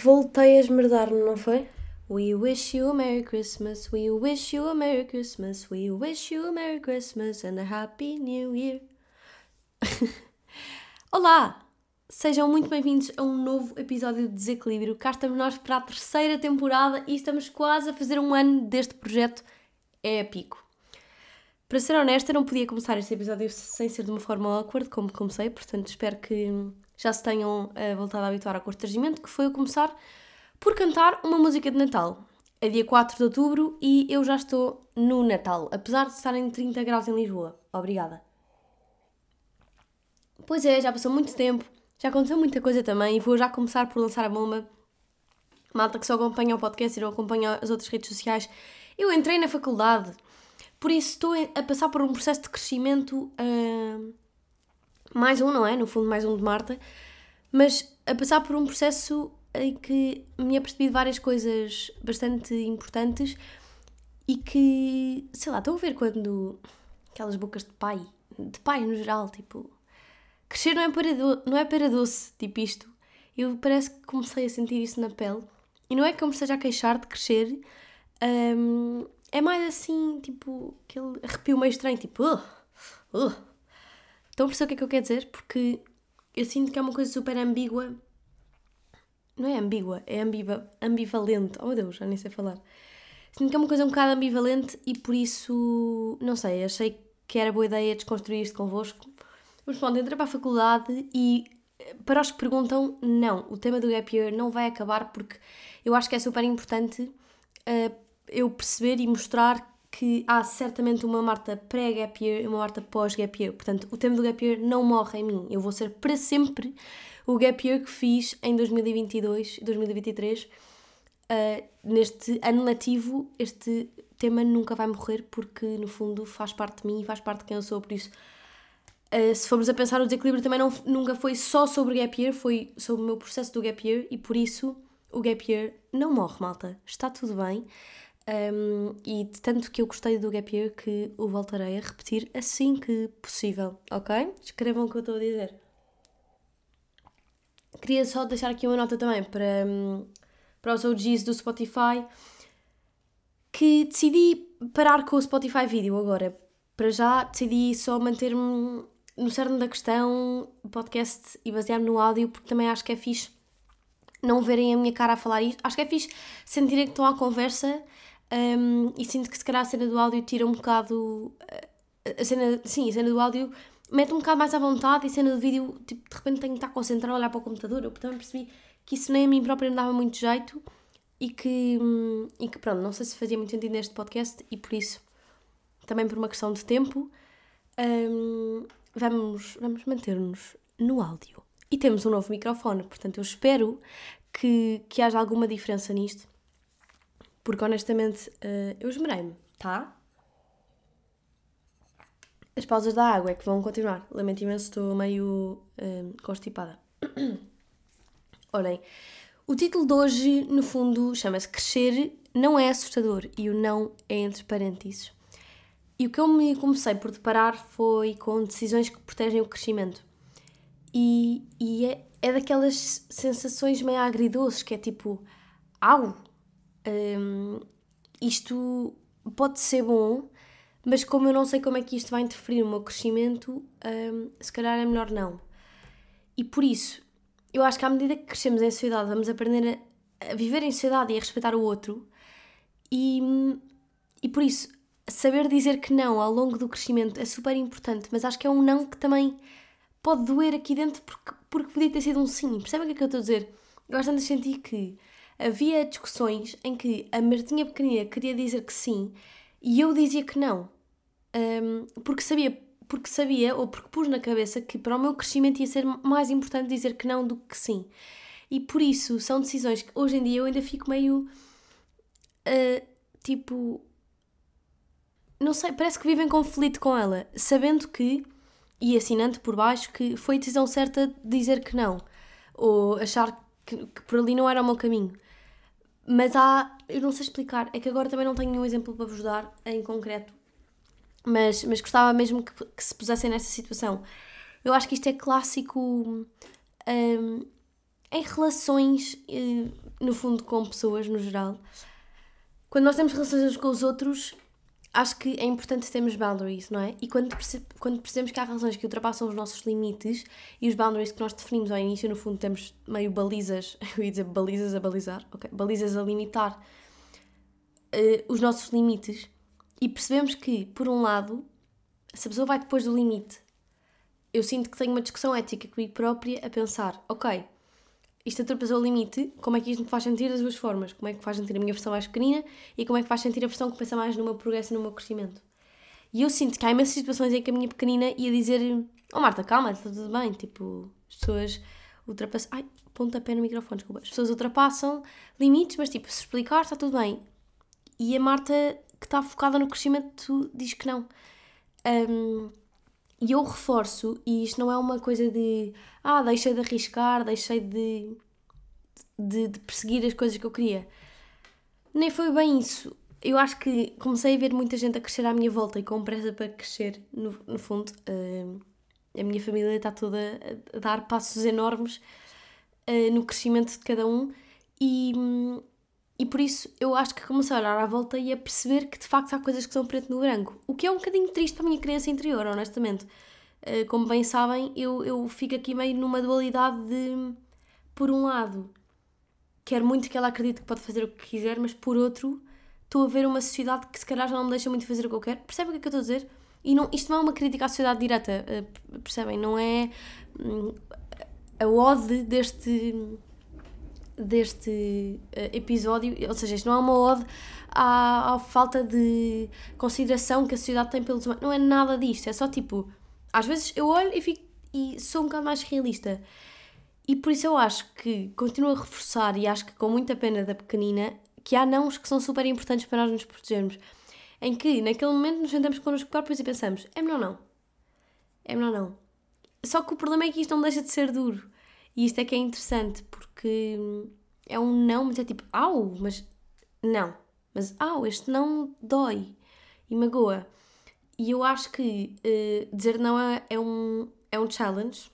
Voltei a esmerdar-me, não foi? We wish you a Merry Christmas, we wish you a Merry Christmas, we wish you a Merry Christmas and a Happy New Year. Olá! Sejam muito bem-vindos a um novo episódio de Desequilíbrio. Cá estamos nós para a terceira temporada e estamos quase a fazer um ano deste projeto épico. Para ser honesta, não podia começar este episódio sem ser de uma forma awkward, como comecei, portanto espero que já se tenham uh, voltado a habituar ao constrangimento, que foi eu começar por cantar uma música de Natal. É dia 4 de outubro e eu já estou no Natal, apesar de estar em 30 graus em Lisboa. Obrigada. Pois é, já passou muito tempo, já aconteceu muita coisa também e vou já começar por lançar a bomba. Malta que só acompanha o podcast e não acompanha as outras redes sociais. Eu entrei na faculdade por isso estou a passar por um processo de crescimento, uh, mais um, não é? No fundo, mais um de Marta, mas a passar por um processo em que me apercebi de várias coisas bastante importantes e que, sei lá, estão a ver quando aquelas bocas de pai, de pai no geral, tipo, crescer não é para, do, não é para doce, tipo isto. Eu parece que comecei a sentir isso na pele. E não é que eu me esteja a queixar de crescer, um, é mais assim, tipo, aquele arrepio meio estranho, tipo, uh, uh. Estão a perceber o que é que eu quero dizer? Porque eu sinto que é uma coisa super ambígua. Não é ambígua, é ambiva, ambivalente. Oh meu Deus, já nem sei falar. Sinto que é uma coisa um bocado ambivalente e por isso, não sei, achei que era boa ideia desconstruir isto convosco. Mas pronto, entrei para a faculdade e para os que perguntam, não, o tema do gap year não vai acabar porque eu acho que é super importante uh, eu perceber e mostrar que há certamente uma Marta pré-gap year e uma Marta pós-gap year. Portanto, o tema do gap year não morre em mim. Eu vou ser para sempre o gap year que fiz em 2022, 2023. Uh, neste ano letivo, este tema nunca vai morrer porque, no fundo, faz parte de mim e faz parte de quem eu sou. Por isso, uh, se formos a pensar, o desequilíbrio também não, nunca foi só sobre gap year, foi sobre o meu processo do gap year e, por isso, o gap year não morre, malta. Está tudo bem. Um, e de tanto que eu gostei do Gap Year que o voltarei a repetir assim que possível, ok? Escrevam o que eu estou a dizer. Queria só deixar aqui uma nota também para, um, para os OGs do Spotify que decidi parar com o Spotify Video agora. Para já decidi só manter-me no cerne da questão, podcast e basear-me no áudio, porque também acho que é fixe não verem a minha cara a falar isto. Acho que é fixe sentirem que estão à conversa um, e sinto que se calhar a cena do áudio tira um bocado. A cena, sim, a cena do áudio mete um bocado mais à vontade e a cena do vídeo, tipo, de repente tenho que estar concentrado a olhar para o computador. Eu também percebi que isso nem a mim própria me dava muito jeito e que, hum, e que pronto, não sei se fazia muito sentido neste podcast e por isso, também por uma questão de tempo, um, vamos, vamos manter-nos no áudio. E temos um novo microfone, portanto eu espero que, que haja alguma diferença nisto porque honestamente uh, eu esmerei-me, tá? As pausas da água é que vão continuar. Lamento imenso, estou meio uh, constipada. Olhem, o título de hoje, no fundo, chama-se Crescer não é assustador e o não é entre parênteses. E o que eu me comecei por deparar foi com decisões que protegem o crescimento. E, e é, é daquelas sensações meio agridoces, que é tipo, au, um, isto pode ser bom, mas como eu não sei como é que isto vai interferir no meu crescimento, um, se calhar é melhor não. E por isso, eu acho que à medida que crescemos em sociedade, vamos aprender a, a viver em sociedade e a respeitar o outro, e, e por isso, saber dizer que não ao longo do crescimento é super importante, mas acho que é um não que também pode doer aqui dentro porque, porque podia ter sido um sim. Percebem o que é que eu estou a dizer? Eu gosto de sentir que havia discussões em que a Martinha pequenina queria dizer que sim e eu dizia que não. Um, porque sabia, porque sabia, ou porque pus na cabeça que para o meu crescimento ia ser mais importante dizer que não do que sim. E por isso são decisões que hoje em dia eu ainda fico meio uh, tipo. Não sei, parece que vivo em conflito com ela, sabendo que, e assinando por baixo, que foi a decisão certa dizer que não, ou achar que, que por ali não era o meu caminho. Mas há, eu não sei explicar, é que agora também não tenho nenhum exemplo para vos dar em concreto, mas, mas gostava mesmo que, que se pusessem nessa situação. Eu acho que isto é clássico. Um, em relações, eh, no fundo, com pessoas no geral, quando nós temos relações uns com os outros, acho que é importante termos boundaries, não é? E quando, perce quando percebemos que há relações que ultrapassam os nossos limites e os boundaries que nós definimos ao início, no fundo, temos meio balizas, eu ia dizer balizas a balizar, ok? Balizas a limitar uh, os nossos limites e percebemos que, por um lado, se a pessoa vai depois do limite, eu sinto que tenho uma discussão ética comigo própria a pensar, ok, isto ultrapassou o limite, como é que isto me faz sentir das duas formas? Como é que faz sentir a minha versão mais pequenina e como é que faz sentir a versão que pensa mais no meu progresso e no meu crescimento? E eu sinto que há imensas situações em que a minha pequenina ia dizer: Oh Marta, calma, está tudo bem. Tipo, as pessoas ultrapassam. Ai, pontapé no microfone, desculpa. As pessoas ultrapassam limites, mas tipo, se explicar, está tudo bem. E a Marta, que está focada no crescimento, diz que não. Um, e eu reforço, e isto não é uma coisa de ah, deixei de arriscar, deixei de, de, de, perseguir as coisas que eu queria. Nem foi bem isso. Eu acho que comecei a ver muita gente a crescer à minha volta e com pressa para crescer, no, no fundo. Uh, a minha família está toda a dar passos enormes uh, no crescimento de cada um e, e por isso eu acho que comecei a olhar à volta e a perceber que de facto há coisas que são preto no branco. O que é um bocadinho triste para a minha criança interior, honestamente. Uh, como bem sabem, eu, eu fico aqui meio numa dualidade de, por um lado, quero muito que ela acredite que pode fazer o que quiser, mas por outro, estou a ver uma sociedade que se calhar já não me deixa muito fazer o que eu quero. Percebem o que é que eu estou a dizer? E não, isto não é uma crítica à sociedade direta, uh, percebem? Não é um, a ode deste, deste uh, episódio, ou seja, isto não é uma ode à, à, falta de consideração que a sociedade tem pelos humanos. Não é nada disto, é só tipo, às vezes eu olho e, fico, e sou um bocado mais realista. E por isso eu acho que continuo a reforçar e acho que com muita pena da pequenina que há nãos que são super importantes para nós nos protegermos em que naquele momento nos sentamos connosco próprios e pensamos: é melhor não. É melhor não. Só que o problema é que isto não deixa de ser duro. E isto é que é interessante, porque é um não, mas é tipo, au, mas não. Mas au, este não dói e magoa. E eu acho que uh, dizer não é, é, um, é um challenge.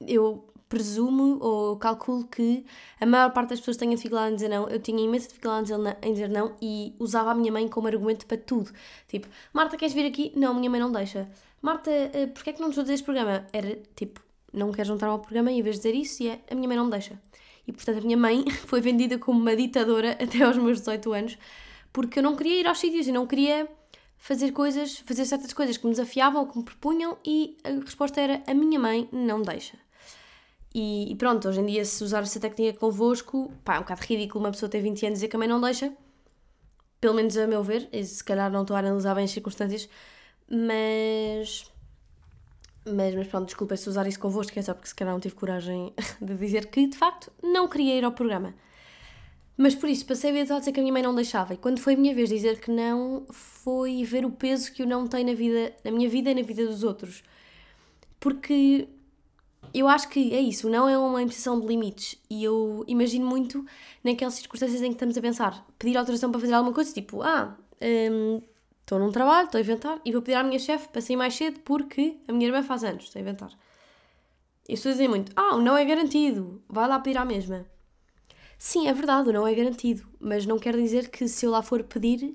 Eu presumo ou calculo que a maior parte das pessoas tenha dificuldade em dizer não. Eu tinha imensa dificuldade em dizer não e usava a minha mãe como argumento para tudo. Tipo, Marta, queres vir aqui? Não, minha mãe não deixa. Marta, uh, porquê é que não nos vou dizer este programa? Era tipo, não quero juntar ao programa e em vez de dizer isso, é, a minha mãe não me deixa. E portanto a minha mãe foi vendida como uma ditadora até aos meus 18 anos porque eu não queria ir aos sítios e não queria fazer coisas, fazer certas coisas que me desafiavam ou que me propunham e a resposta era a minha mãe não deixa. E, e, pronto, hoje em dia, se usar essa técnica convosco, pá, é um bocado ridículo uma pessoa ter 20 anos e dizer que a mãe não deixa. Pelo menos a meu ver, e se calhar não estou a analisar bem as circunstâncias, mas. Mas, mas pronto, desculpa se usar isso convosco, é só porque se calhar não tive coragem de dizer que de facto não queria ir ao programa. Mas por isso, passei a vida a dizer que a minha mãe não deixava. E quando foi a minha vez dizer que não, foi ver o peso que eu não tenho na, vida, na minha vida e na vida dos outros. Porque eu acho que é isso, não é uma imposição de limites. E eu imagino muito naquelas circunstâncias em que estamos a pensar, pedir autorização para fazer alguma coisa, tipo, ah, hum, estou num trabalho, estou a inventar, e vou pedir à minha chefe para sair mais cedo porque a minha irmã faz anos, estou a inventar. E as pessoas dizem muito, ah, o não é garantido, vai lá pedir à mesma. Sim, é verdade, o não é garantido, mas não quer dizer que se eu lá for pedir,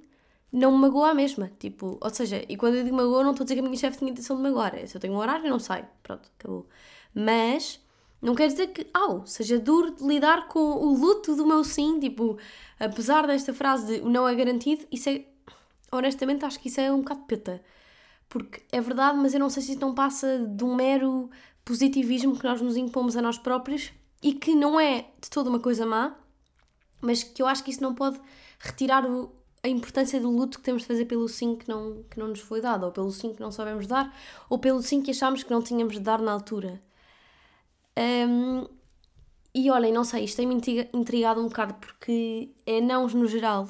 não me magoa a mesma. Tipo, ou seja, e quando eu digo magoa, não estou a dizer que a minha chefe tinha intenção de magoar. É, se eu tenho um horário, não sai. Pronto, acabou. Mas não quer dizer que, au, seja duro de lidar com o luto do meu sim, tipo, apesar desta frase de o não é garantido, isso é, honestamente, acho que isso é um bocado peta. Porque é verdade, mas eu não sei se isso não passa de um mero positivismo que nós nos impomos a nós próprios e que não é de toda uma coisa má, mas que eu acho que isso não pode retirar o, a importância do luto que temos de fazer pelo sim que não, que não nos foi dado, ou pelo sim que não sabemos dar, ou pelo sim que achámos que não tínhamos de dar na altura. Um, e olhem, não sei, isto tem-me intrigado um bocado porque é não no geral.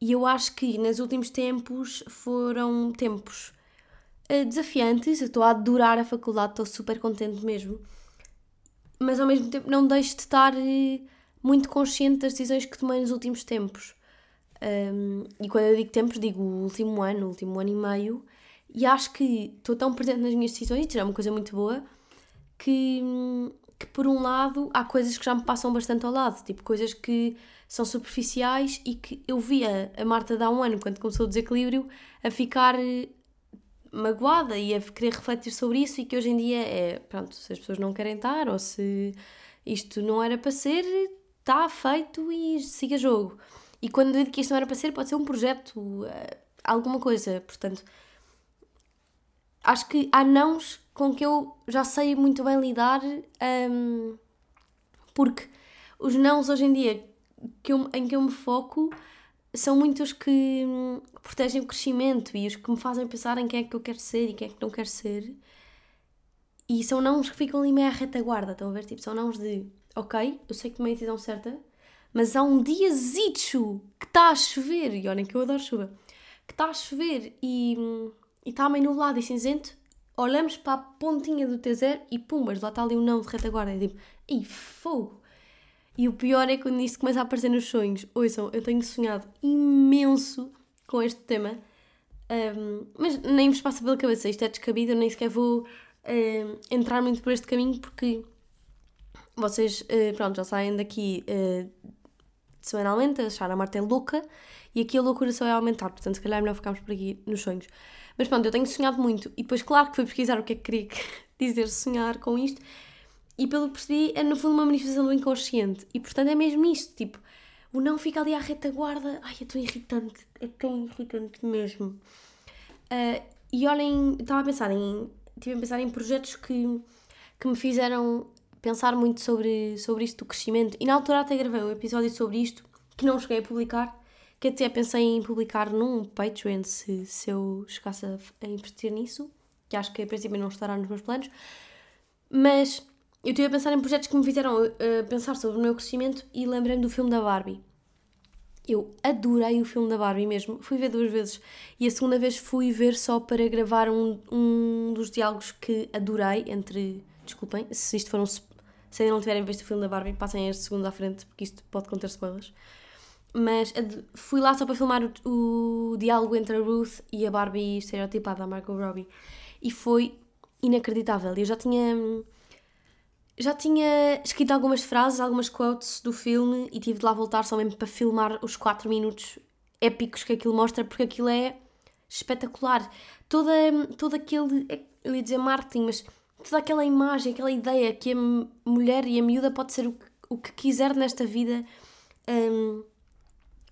E eu acho que nos últimos tempos foram tempos uh, desafiantes. Eu estou a adorar a faculdade, estou super contente mesmo. Mas ao mesmo tempo não deixo de estar uh, muito consciente das decisões que tomei nos últimos tempos. Um, e quando eu digo tempos, digo o último ano, o último ano e meio. E acho que estou tão presente nas minhas decisões, isso é uma coisa muito boa, que, que por um lado há coisas que já me passam bastante ao lado, tipo coisas que são superficiais e que eu via a Marta de há um ano, quando começou o desequilíbrio, a ficar eh, magoada e a querer refletir sobre isso e que hoje em dia é, pronto, se as pessoas não querem estar ou se isto não era para ser, está feito e siga jogo. E quando eu digo que isto não era para ser, pode ser um projeto, eh, alguma coisa, portanto, acho que há nãos com que eu já sei muito bem lidar, um, porque os nãos hoje em dia que eu, em que eu me foco são muitos que hum, protegem o crescimento e os que me fazem pensar em quem é que eu quero ser e quem é que não quero ser. E são não que ficam ali meio à retaguarda, estão a ver? Tipo, são não de, ok, eu sei que tomei a decisão certa, mas há um dia zicho que está a chover, e olhem que eu adoro chuva, que está a chover e, hum, está meio nublado e cinzento, olhamos para a pontinha do T0 e pumbas, lá está ali um não de retaguarda. E tipo, e fogo! E o pior é quando isto começa a aparecer nos sonhos. Ouçam, eu tenho sonhado imenso com este tema, um, mas nem vos passa pela cabeça, isto é descabido, eu nem sequer vou um, entrar muito por este caminho porque vocês, uh, pronto, já saem daqui uh, semanalmente a achar a Marta é louca e aqui a loucura só é aumentar, portanto se calhar é melhor ficarmos por aqui nos sonhos. Mas pronto, eu tenho sonhado muito e depois claro que fui pesquisar o que é que queria dizer sonhar com isto e pelo que percebi, é no fundo uma manifestação do inconsciente. E portanto é mesmo isto, tipo, o não fica ali à retaguarda. Ai, é tão irritante, é tão irritante mesmo. Uh, e olhem, estava a pensar em. Estive a pensar em projetos que, que me fizeram pensar muito sobre, sobre isto do crescimento. E na altura até gravei um episódio sobre isto, que não cheguei a publicar, que até pensei em publicar num Patreon se, se eu chegasse a, a investir nisso, que acho que a princípio não estará nos meus planos. Mas eu estive a pensar em projetos que me fizeram uh, pensar sobre o meu crescimento e lembrando do filme da Barbie. Eu adorei o filme da Barbie mesmo. Fui ver duas vezes e a segunda vez fui ver só para gravar um, um dos diálogos que adorei entre. Desculpem, se isto for um. Se ainda não tiverem visto o filme da Barbie, passem este segundo à frente porque isto pode conter spoilers. Mas fui lá só para filmar o, o diálogo entre a Ruth e a Barbie estereotipada, a Margot Robbie. E foi inacreditável. Eu já tinha já tinha escrito algumas frases, algumas quotes do filme e tive de lá voltar só mesmo para filmar os 4 minutos épicos que aquilo mostra, porque aquilo é espetacular. Toda, todo aquele, eu ia dizer marketing, mas toda aquela imagem, aquela ideia que a mulher e a miúda pode ser o que, o que quiser nesta vida, um,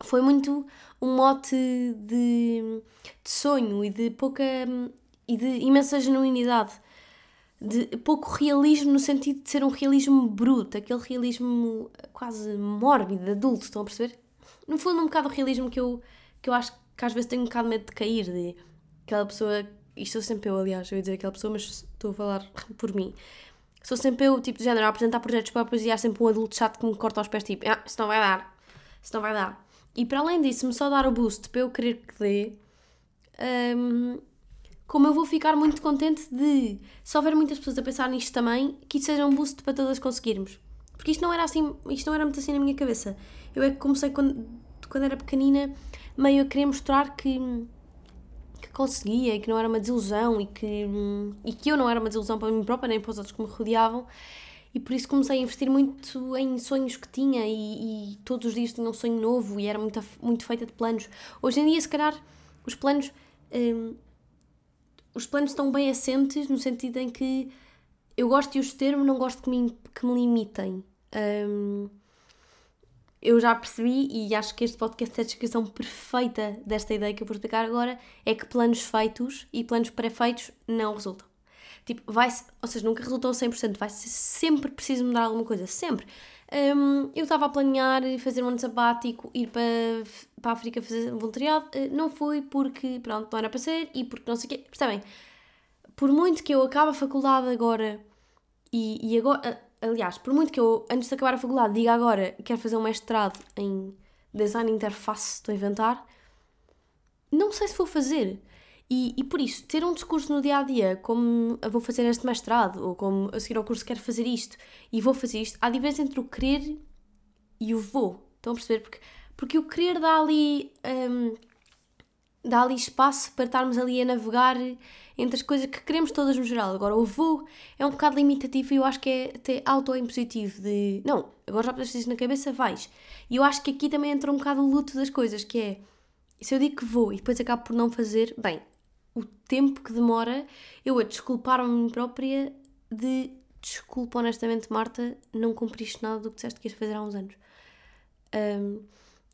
foi muito um mote de, de sonho e de pouca e de imensa genuinidade de pouco realismo no sentido de ser um realismo bruto, aquele realismo quase mórbido, adulto, estão a perceber? No fundo, um bocado o realismo que eu, que eu acho que às vezes tenho um bocado medo de cair, de aquela pessoa, isto sou sempre eu, aliás, eu ia dizer aquela pessoa, mas estou a falar por mim. Sou sempre eu, tipo de género, a apresentar projetos próprios e há sempre um adulto chato que me corta aos pés, tipo, ah, isso não vai dar, isso não vai dar. E para além disso, me só dar o boost para eu querer que dê, um, como eu vou ficar muito contente de, se houver muitas pessoas a pensar nisto também, que isso seja um boost para todas conseguirmos. Porque isto não era assim, isto não era muito assim na minha cabeça. Eu é que comecei quando, quando era pequenina, meio a querer mostrar que, que conseguia e que não era uma desilusão e que, e que eu não era uma desilusão para mim própria nem para os outros que me rodeavam. E por isso comecei a investir muito em sonhos que tinha e, e todos os dias tinha um sonho novo e era muito, muito feita de planos. Hoje em dia, se calhar, os planos. Hum, os planos estão bem assentes no sentido em que eu gosto de os ter, mas não gosto que me, que me limitem. Um, eu já percebi e acho que este podcast é a descrição perfeita desta ideia que eu vou explicar agora, é que planos feitos e planos pré-feitos não resultam. Tipo, vai ou seja, nunca resultam 100%, vai ser sempre preciso mudar alguma coisa, sempre. Um, eu estava a planear fazer um ano sabático, ir para, para a África fazer voluntariado, uh, não fui porque, pronto, não era para ser e porque não sei o quê. Percebem? Por muito que eu acabe a faculdade agora e, e agora, uh, aliás, por muito que eu, antes de acabar a faculdade, diga agora quero fazer um mestrado em design interface, estou a inventar, não sei se vou fazer. E, e por isso, ter um discurso no dia a dia, como vou fazer este mestrado, ou como a seguir ao curso quero fazer isto e vou fazer isto, há diferença entre o querer e o vou. Estão a perceber? Porque, porque o querer dá ali. Um, dá ali espaço para estarmos ali a navegar entre as coisas que queremos todas no geral. Agora, o vou é um bocado limitativo e eu acho que é até auto-impositivo de não, agora já puseste isso na cabeça, vais. E eu acho que aqui também entra um bocado o luto das coisas, que é se eu digo que vou e depois acabo por não fazer, bem, o tempo que demora eu a desculpar-me própria de desculpa honestamente, Marta, não cumpriste nada do que disseste que ias fazer há uns anos. Um,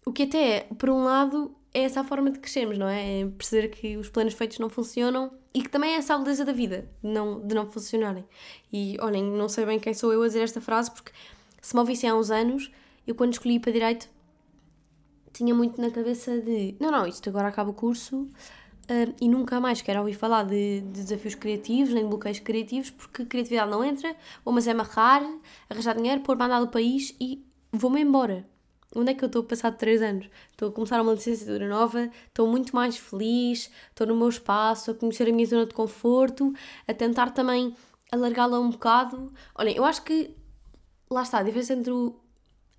o que até, é, por um lado, é essa a forma de crescermos, não é? É perceber que os planos feitos não funcionam e que também é essa a beleza da vida, de não, de não funcionarem. E olhem, não sei bem quem sou eu a dizer esta frase, porque se me ouvissem há uns anos, eu quando escolhi para Direito tinha muito na cabeça de não, não, isto agora acaba o curso uh, e nunca mais quero ouvir falar de, de, desafios criativos, nem bloqueios criativos, porque criatividade não entra, vou mas é amarrar, arranjar dinheiro, pôr mandar do país e vou-me embora. Onde é que eu estou a passar de 3 anos? Estou a começar uma licenciatura nova, estou muito mais feliz, estou no meu espaço, a conhecer a minha zona de conforto, a tentar também alargá-la um bocado. Olhem, eu acho que lá está, a diferença entre o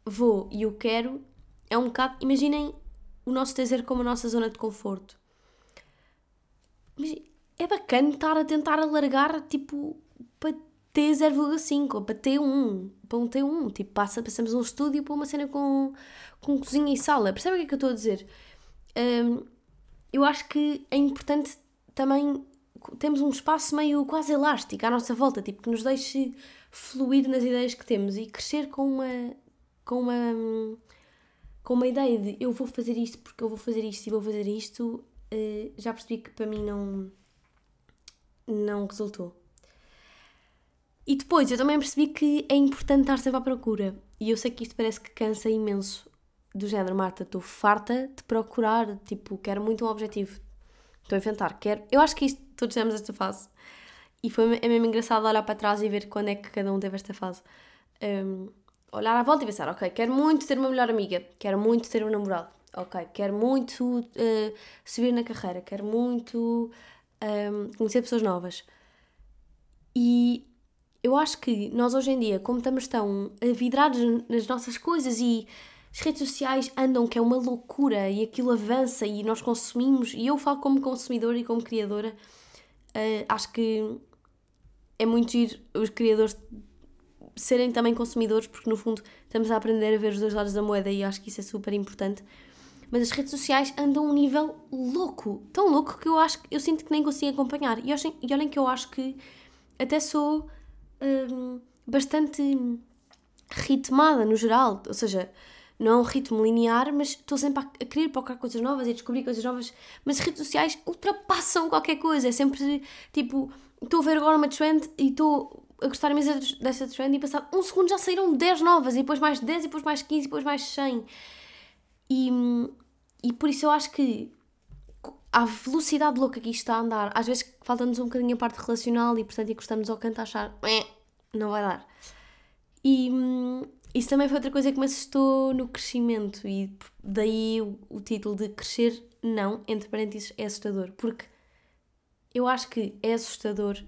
vou e o quero é um bocado. Imaginem o nosso dizer como a nossa zona de conforto. É bacana estar a tentar alargar tipo para T0,5 ou para T1, para um T1. Tipo, passa, passamos um estúdio para uma cena com, com cozinha e sala. Percebem o que é que eu estou a dizer? Um, eu acho que é importante também temos um espaço meio quase elástico à nossa volta, tipo, que nos deixe fluir nas ideias que temos e crescer com uma com uma com uma ideia de eu vou fazer isto porque eu vou fazer isto e vou fazer isto, uh, já percebi que para mim não não resultou. E depois eu também percebi que é importante estar sempre à procura. E eu sei que isto parece que cansa imenso. Do género, Marta, estou farta de procurar. Tipo, quero muito um objetivo. Estou a inventar. Quero... Eu acho que isto, todos temos esta fase. E foi, é mesmo engraçado olhar para trás e ver quando é que cada um teve esta fase. Um, olhar à volta e pensar, ok, quero muito ter uma melhor amiga. Quero muito ter um namorado. Ok, quero muito uh, subir na carreira. Quero muito um, conhecer pessoas novas. E eu acho que nós hoje em dia, como estamos tão vidrados nas nossas coisas e as redes sociais andam que é uma loucura e aquilo avança e nós consumimos, e eu falo como consumidora e como criadora, uh, acho que é muito giro os criadores serem também consumidores, porque no fundo estamos a aprender a ver os dois lados da moeda e acho que isso é super importante. Mas as redes sociais andam a um nível louco, tão louco que eu acho eu sinto que nem consigo acompanhar. E e olhem que eu acho que até sou um, bastante ritmada no geral, ou seja, não é um ritmo linear, mas estou sempre a querer procurar coisas novas e descobrir coisas novas, mas as redes sociais ultrapassam qualquer coisa, é sempre tipo, estou a ver agora uma trend e estou a gostar imenso dessa trend e passado um segundo já saíram 10 novas e depois mais 10 e depois mais 15 e depois mais 100 e, e por isso eu acho que à velocidade louca que isto está a andar, às vezes falta-nos um bocadinho a parte relacional e portanto encostamos ao canto a achar não vai dar. E hum, isso também foi outra coisa que me assustou no crescimento e daí o, o título de crescer não, entre parênteses, é assustador. Porque eu acho que é assustador,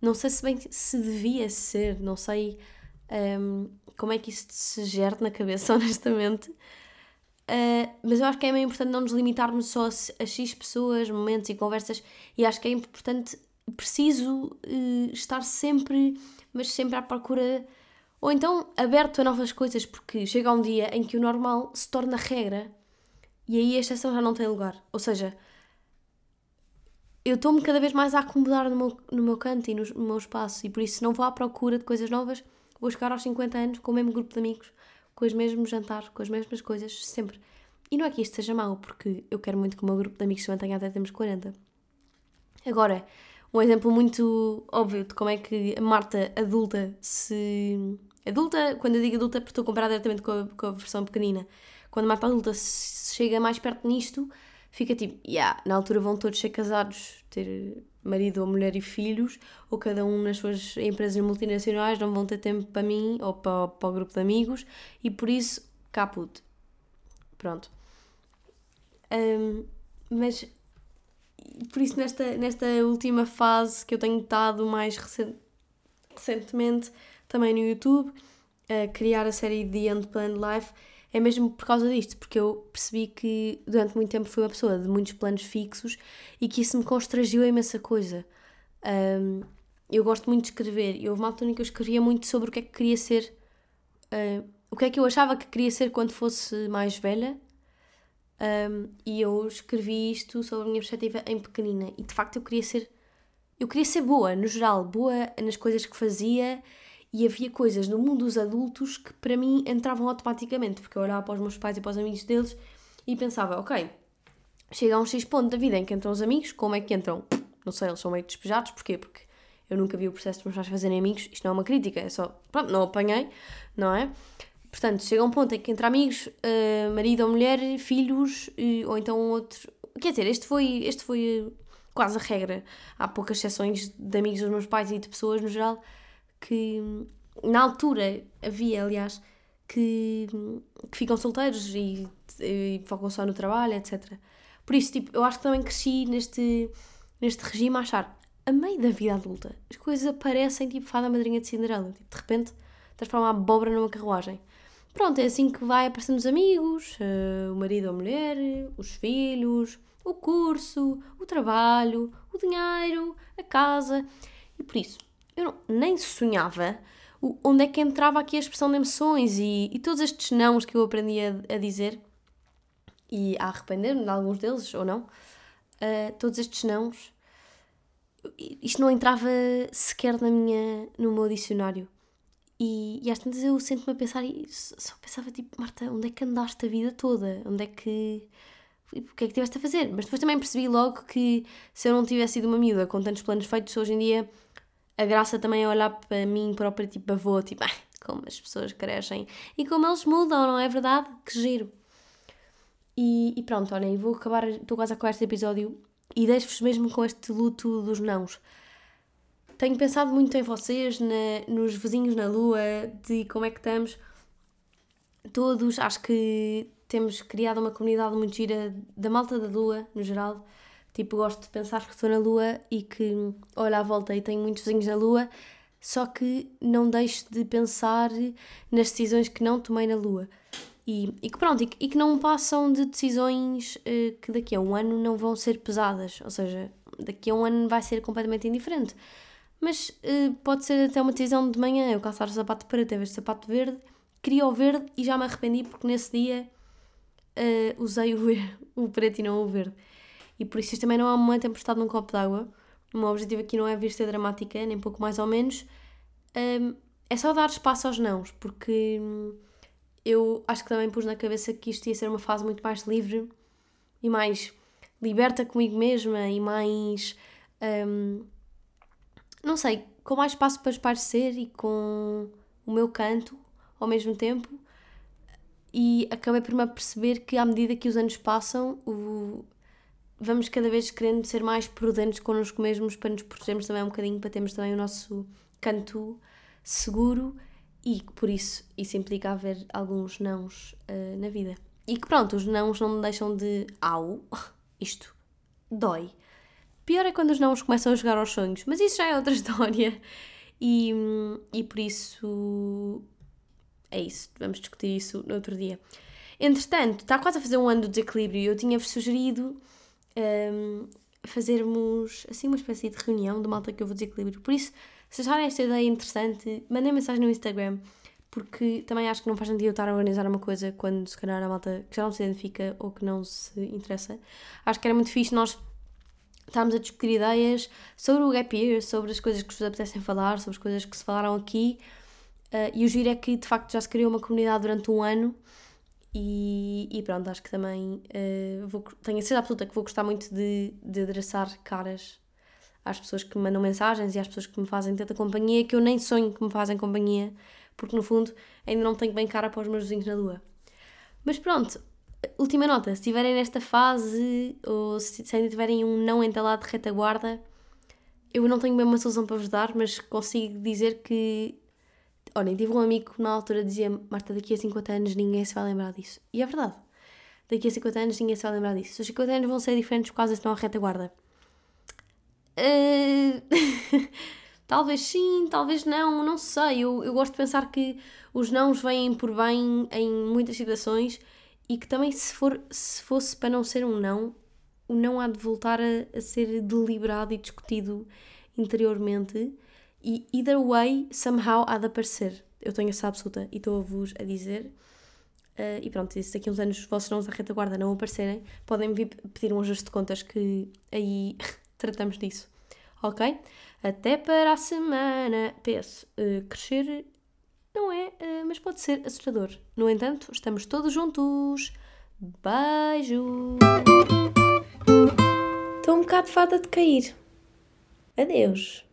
não sei se bem se devia ser, não sei um, como é que isso se gera na cabeça, honestamente. Uh, mas eu acho que é meio importante não nos limitarmos só a X pessoas, momentos e conversas, e acho que é importante, preciso uh, estar sempre, mas sempre à procura, ou então aberto a novas coisas, porque chega um dia em que o normal se torna regra e aí a exceção já não tem lugar. Ou seja, eu estou-me cada vez mais a acomodar no meu, no meu canto e no, no meu espaço, e por isso, se não vou à procura de coisas novas, vou chegar aos 50 anos com o mesmo grupo de amigos com os mesmos jantares, com as mesmas coisas, sempre. E não é que isto seja mau, porque eu quero muito que o meu grupo de amigos se mantenha até termos 40. Agora, um exemplo muito óbvio de como é que a Marta adulta se. Adulta, quando eu digo adulta, é porque estou a comparar diretamente com a, com a versão pequenina. Quando a Marta adulta chega mais perto nisto, fica tipo, yeah, na altura vão todos ser casados, ter marido ou mulher e filhos, ou cada um nas suas empresas multinacionais, não vão ter tempo para mim ou para, para o grupo de amigos, e por isso, caput. Pronto. Um, mas, por isso, nesta, nesta última fase que eu tenho estado mais recent, recentemente, também no YouTube, a criar a série The Unplanned Life, é mesmo por causa disto, porque eu percebi que durante muito tempo fui uma pessoa de muitos planos fixos e que isso me constrangiu a imensa coisa. Um, eu gosto muito de escrever e houve uma altura em que eu escrevia muito sobre o que é que queria ser, o que é que eu achava que queria ser quando fosse mais velha. Um, e eu escrevi isto sobre a minha perspectiva em pequenina e de facto eu queria ser eu queria ser boa, no geral, boa nas coisas que fazia e havia coisas no mundo dos adultos que para mim entravam automaticamente, porque eu olhava para os meus pais e para os amigos deles e pensava, ok, chega a um X ponto da vida em que entram os amigos, como é que entram? Não sei, eles são meio despejados, porquê? Porque eu nunca vi o processo dos meus pais fazerem amigos, isto não é uma crítica, é só, pronto, não apanhei, não é? Portanto, chega um ponto em que entra amigos, uh, marido ou mulher, filhos, uh, ou então outro. Quer dizer, este foi, este foi quase a regra. Há poucas exceções de amigos dos meus pais e de pessoas no geral que na altura havia, aliás, que, que ficam solteiros e, e focam só no trabalho, etc. Por isso, tipo, eu acho que também cresci neste, neste regime a achar a meio da vida adulta as coisas aparecem tipo fada madrinha de Cinderela. Tipo, de repente transforma a abóbora numa carruagem. Pronto, é assim que vai aparecendo os amigos, uh, o marido ou a mulher, os filhos, o curso, o trabalho, o dinheiro, a casa. E por isso, eu não, nem sonhava onde é que entrava aqui a expressão de emoções e, e todos estes nãos que eu aprendi a, a dizer e a arrepender-me de alguns deles ou não. Uh, todos estes nãos, isto não entrava sequer na minha, no meu dicionário. E, e às tantas eu sento-me a pensar e só pensava tipo, Marta, onde é que andaste a vida toda? Onde é que o que é que tiveste a fazer? Mas depois também percebi logo que se eu não tivesse sido uma miúda com tantos planos feitos, hoje em dia a graça também é olhar para mim própria, tipo avô, tipo, ah, como as pessoas crescem e como eles mudam, não é verdade? Que giro. E, e pronto, olhem, vou acabar, estou quase a acabar este episódio e deixo-vos mesmo com este luto dos nãos. Tenho pensado muito em vocês, na, nos vizinhos na lua, de como é que estamos. Todos, acho que temos criado uma comunidade muito gira da malta da Lua, no geral. Tipo, gosto de pensar que estou na Lua e que olho à volta e tenho muitos vizinhos na Lua, só que não deixo de pensar nas decisões que não tomei na Lua. E, e que pronto, e que, e que, não passam de decisões uh, que daqui a um ano não vão ser pesadas, ou seja, daqui a um ano vai ser completamente indiferente. Mas uh, pode ser até uma decisão de manhã, eu calçar o sapato preto em vez de sapato verde, queria o verde e já me arrependi porque nesse dia uh, usei o, o preto e não o verde. E por isso isto também não é uma tempestade num copo d'água. O meu objetivo aqui não é vir ser dramática, nem pouco mais ou menos. Um, é só dar espaço aos nãos, porque eu acho que também pus na cabeça que isto ia ser uma fase muito mais livre e mais liberta comigo mesma e mais. Um, não sei, com mais espaço para esparecer e com o meu canto ao mesmo tempo e acabei por me aperceber que à medida que os anos passam, o... vamos cada vez querendo ser mais prudentes connosco mesmos para nos protegermos também um bocadinho, para termos também o nosso canto seguro e por isso isso implica haver alguns nãos uh, na vida. E que pronto, os nãos não deixam de au, isto dói. Pior é quando os nãos começam a jogar aos sonhos, mas isso já é outra história. E, e por isso é isso, vamos discutir isso no outro dia. Entretanto, está quase a fazer um ano do desequilíbrio e eu tinha-vos sugerido um, fazermos assim uma espécie de reunião de malta que eu vou desequilíbrio. Por isso, se acharem esta ideia interessante, mandem mensagem no Instagram, porque também acho que não faz sentido eu estar a organizar uma coisa quando se calhar a malta que já não se identifica ou que não se interessa. Acho que era muito fixe nós estarmos a discutir ideias sobre o gap year, sobre as coisas que vos apetecem falar, sobre as coisas que se falaram aqui Uh, e o giro é que de facto já se criou uma comunidade durante um ano e, e pronto, acho que também uh, vou, tenho a certeza absoluta que vou gostar muito de, de adreçar caras às pessoas que me mandam mensagens e às pessoas que me fazem tanta companhia que eu nem sonho que me fazem companhia, porque no fundo ainda não tenho bem cara para os meus vizinhos na lua. Mas pronto, última nota, se estiverem nesta fase ou se, se ainda tiverem um não entalado de retaguarda, eu não tenho bem uma solução para vos dar, mas consigo dizer que Olhem, tive um amigo que na altura dizia Marta, daqui a 50 anos ninguém se vai lembrar disso. E é verdade. Daqui a 50 anos ninguém se vai lembrar disso. Os 50 anos vão ser diferentes por causa estão à retaguarda. Uh... Talvez sim, talvez não, não sei. Eu, eu gosto de pensar que os nãos vêm por bem em muitas situações e que também se, for, se fosse para não ser um não, o não há de voltar a, a ser deliberado e discutido interiormente e either way, somehow há de aparecer. Eu tenho essa absoluta e estou-vos a dizer. Uh, e pronto, se daqui a uns anos os vossos nãos da retaguarda não aparecerem, podem vir pedir um ajuste de contas que aí tratamos disso. Ok? Até para a semana. PS, uh, crescer não é, uh, mas pode ser assustador. No entanto, estamos todos juntos. Beijo! Estou um bocado fada de cair. Adeus.